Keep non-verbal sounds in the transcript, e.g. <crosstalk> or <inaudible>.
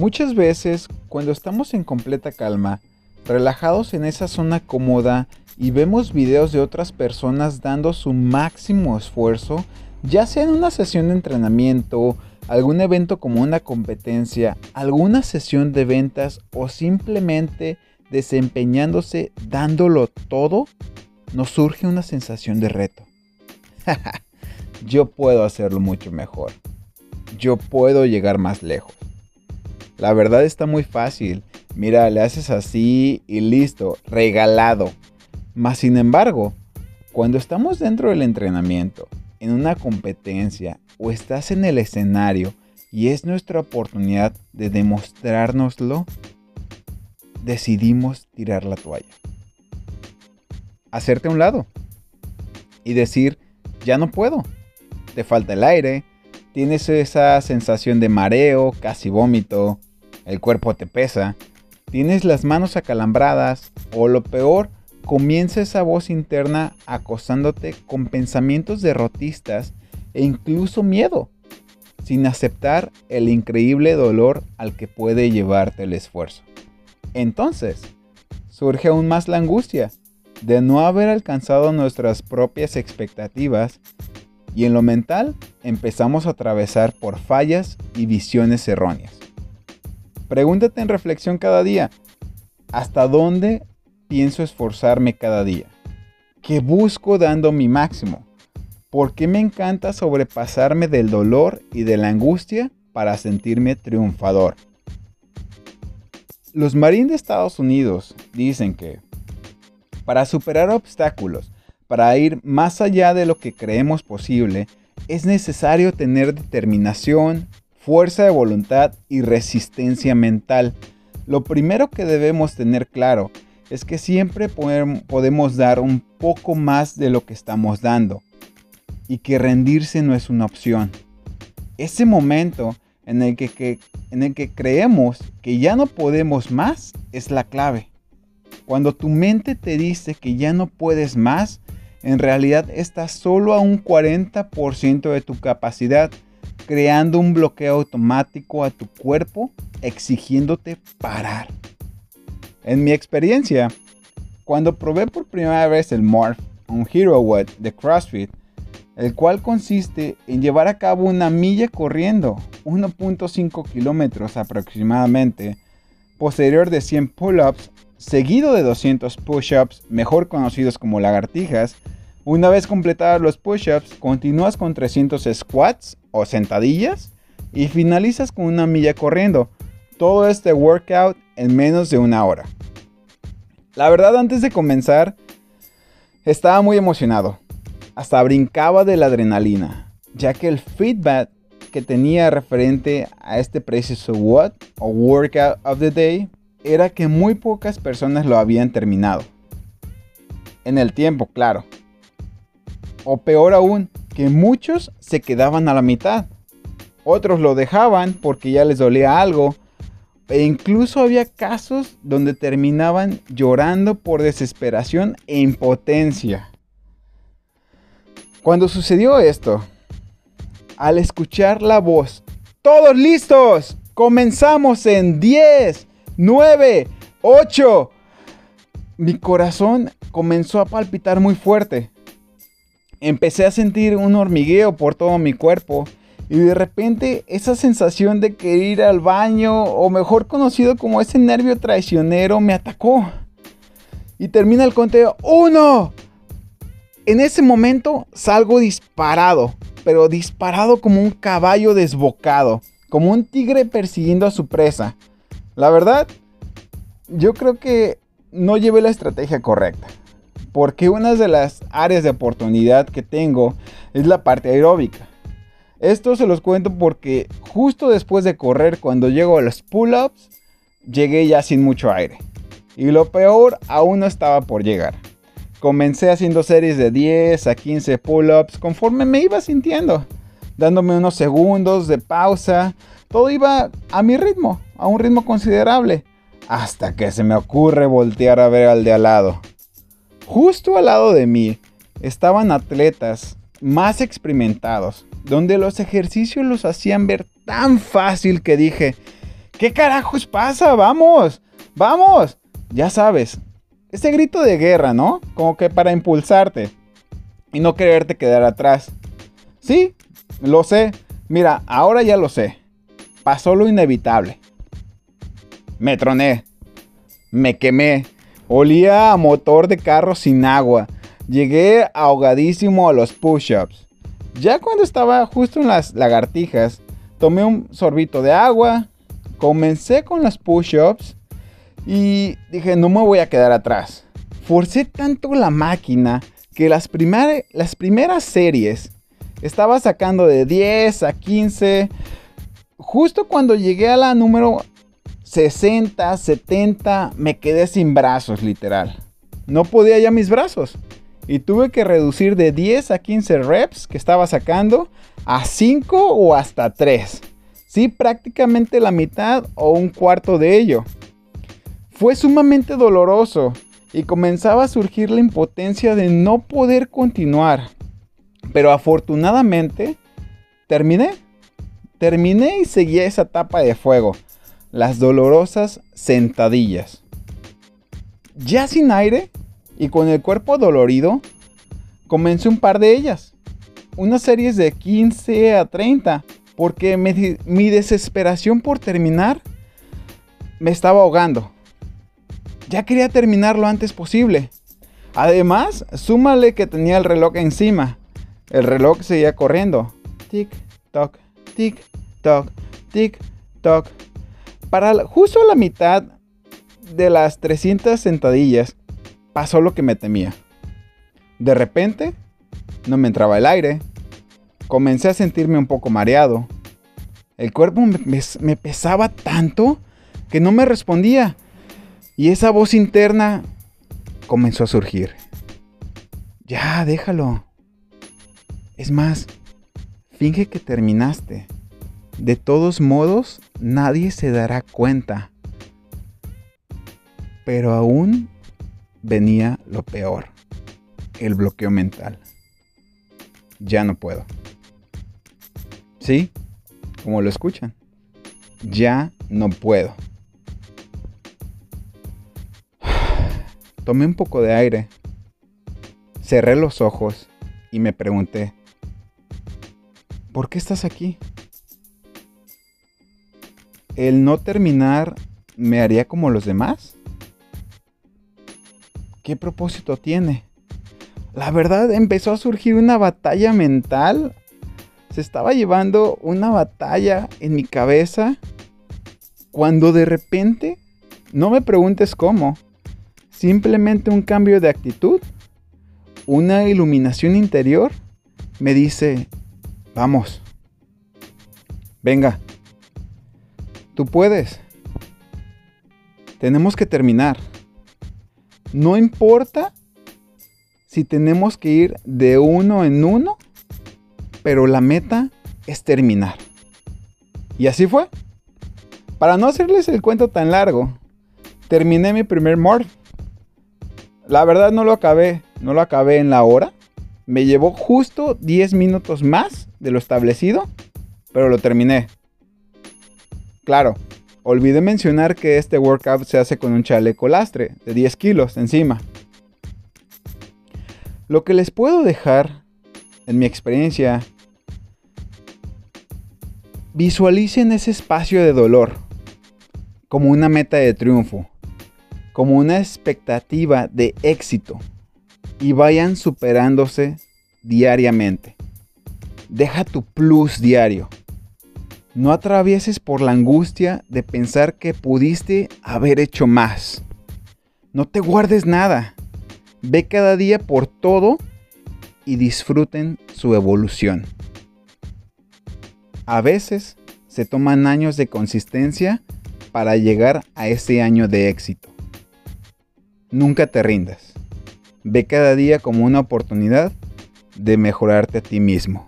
Muchas veces, cuando estamos en completa calma, relajados en esa zona cómoda y vemos videos de otras personas dando su máximo esfuerzo, ya sea en una sesión de entrenamiento, algún evento como una competencia, alguna sesión de ventas o simplemente desempeñándose dándolo todo, nos surge una sensación de reto. <laughs> Yo puedo hacerlo mucho mejor. Yo puedo llegar más lejos. La verdad está muy fácil. Mira, le haces así y listo, regalado. Mas sin embargo, cuando estamos dentro del entrenamiento, en una competencia o estás en el escenario y es nuestra oportunidad de demostrárnoslo, decidimos tirar la toalla. Hacerte a un lado y decir, ya no puedo. Te falta el aire, tienes esa sensación de mareo, casi vómito, el cuerpo te pesa, tienes las manos acalambradas o lo peor, comienza esa voz interna acosándote con pensamientos derrotistas e incluso miedo, sin aceptar el increíble dolor al que puede llevarte el esfuerzo. Entonces, surge aún más la angustia de no haber alcanzado nuestras propias expectativas y en lo mental empezamos a atravesar por fallas y visiones erróneas. Pregúntate en reflexión cada día, ¿hasta dónde pienso esforzarme cada día? ¿Qué busco dando mi máximo? ¿Por qué me encanta sobrepasarme del dolor y de la angustia para sentirme triunfador? Los Marines de Estados Unidos dicen que para superar obstáculos, para ir más allá de lo que creemos posible, es necesario tener determinación, fuerza de voluntad y resistencia mental. Lo primero que debemos tener claro es que siempre podemos dar un poco más de lo que estamos dando y que rendirse no es una opción. Ese momento en el que, creemos que ya no podemos más es la clave. Cuando tu mente te dice que ya no puedes más, en realidad estás solo a un 40% de tu capacidad creando un bloqueo automático a tu cuerpo, exigiéndote parar. En mi experiencia, cuando probé por primera vez el Morph, un Hero What de CrossFit, el cual consiste en llevar a cabo una milla corriendo 1.5 kilómetros aproximadamente, posterior de 100 pull-ups, seguido de 200 push-ups, mejor conocidos como lagartijas, una vez completados los push-ups, continúas con 300 squats o sentadillas y finalizas con una milla corriendo. Todo este workout en menos de una hora. La verdad antes de comenzar estaba muy emocionado. Hasta brincaba de la adrenalina, ya que el feedback que tenía referente a este preciso what o workout of the day era que muy pocas personas lo habían terminado. En el tiempo, claro. O peor aún, que muchos se quedaban a la mitad. Otros lo dejaban porque ya les dolía algo. E incluso había casos donde terminaban llorando por desesperación e impotencia. Cuando sucedió esto, al escuchar la voz, todos listos, comenzamos en 10, 9, 8, mi corazón comenzó a palpitar muy fuerte empecé a sentir un hormigueo por todo mi cuerpo. Y de repente esa sensación de querer ir al baño, o mejor conocido como ese nervio traicionero, me atacó. Y termina el conteo. ¡Uno! En ese momento salgo disparado, pero disparado como un caballo desbocado, como un tigre persiguiendo a su presa. La verdad, yo creo que no llevé la estrategia correcta porque una de las áreas de oportunidad que tengo es la parte aeróbica. Esto se los cuento porque justo después de correr, cuando llego a los pull-ups, llegué ya sin mucho aire. Y lo peor, aún no estaba por llegar. Comencé haciendo series de 10 a 15 pull-ups conforme me iba sintiendo, dándome unos segundos de pausa. Todo iba a mi ritmo, a un ritmo considerable, hasta que se me ocurre voltear a ver al de al lado. Justo al lado de mí estaban atletas más experimentados, donde los ejercicios los hacían ver tan fácil que dije, ¿Qué carajos pasa? Vamos, vamos. Ya sabes, ese grito de guerra, ¿no? Como que para impulsarte y no quererte quedar atrás. Sí, lo sé. Mira, ahora ya lo sé. Pasó lo inevitable. Me troné. Me quemé. Olía a motor de carro sin agua. Llegué ahogadísimo a los push-ups. Ya cuando estaba justo en las lagartijas, tomé un sorbito de agua, comencé con los push-ups y dije, no me voy a quedar atrás. Forcé tanto la máquina que las, las primeras series estaba sacando de 10 a 15. Justo cuando llegué a la número 60, 70, me quedé sin brazos, literal. No podía ya mis brazos. Y tuve que reducir de 10 a 15 reps que estaba sacando a 5 o hasta 3. Sí, prácticamente la mitad o un cuarto de ello. Fue sumamente doloroso y comenzaba a surgir la impotencia de no poder continuar. Pero afortunadamente terminé. Terminé y seguí esa etapa de fuego. Las dolorosas sentadillas. Ya sin aire y con el cuerpo dolorido, comencé un par de ellas. Unas series de 15 a 30. Porque mi desesperación por terminar me estaba ahogando. Ya quería terminar lo antes posible. Además, súmale que tenía el reloj encima. El reloj seguía corriendo. Tic, toc, tic, toc, tic, toc. Para justo a la mitad de las 300 sentadillas, pasó lo que me temía. De repente, no me entraba el aire. Comencé a sentirme un poco mareado. El cuerpo me, me pesaba tanto que no me respondía. Y esa voz interna comenzó a surgir. Ya, déjalo. Es más, finge que terminaste. De todos modos, nadie se dará cuenta. Pero aún venía lo peor, el bloqueo mental. Ya no puedo. ¿Sí? Como lo escuchan. Ya no puedo. <sighs> Tomé un poco de aire, cerré los ojos y me pregunté, ¿por qué estás aquí? ¿El no terminar me haría como los demás? ¿Qué propósito tiene? La verdad empezó a surgir una batalla mental. Se estaba llevando una batalla en mi cabeza cuando de repente, no me preguntes cómo, Simplemente un cambio de actitud, una iluminación interior, me dice, vamos, venga, tú puedes. Tenemos que terminar. No importa si tenemos que ir de uno en uno, pero la meta es terminar. Y así fue. Para no hacerles el cuento tan largo, terminé mi primer morph la verdad no lo acabé, no lo acabé en la hora. Me llevó justo 10 minutos más de lo establecido, pero lo terminé. Claro, olvidé mencionar que este workout se hace con un chaleco lastre de 10 kilos encima. Lo que les puedo dejar, en mi experiencia, visualicen ese espacio de dolor como una meta de triunfo como una expectativa de éxito y vayan superándose diariamente. Deja tu plus diario. No atravieses por la angustia de pensar que pudiste haber hecho más. No te guardes nada. Ve cada día por todo y disfruten su evolución. A veces se toman años de consistencia para llegar a ese año de éxito. Nunca te rindas. Ve cada día como una oportunidad de mejorarte a ti mismo.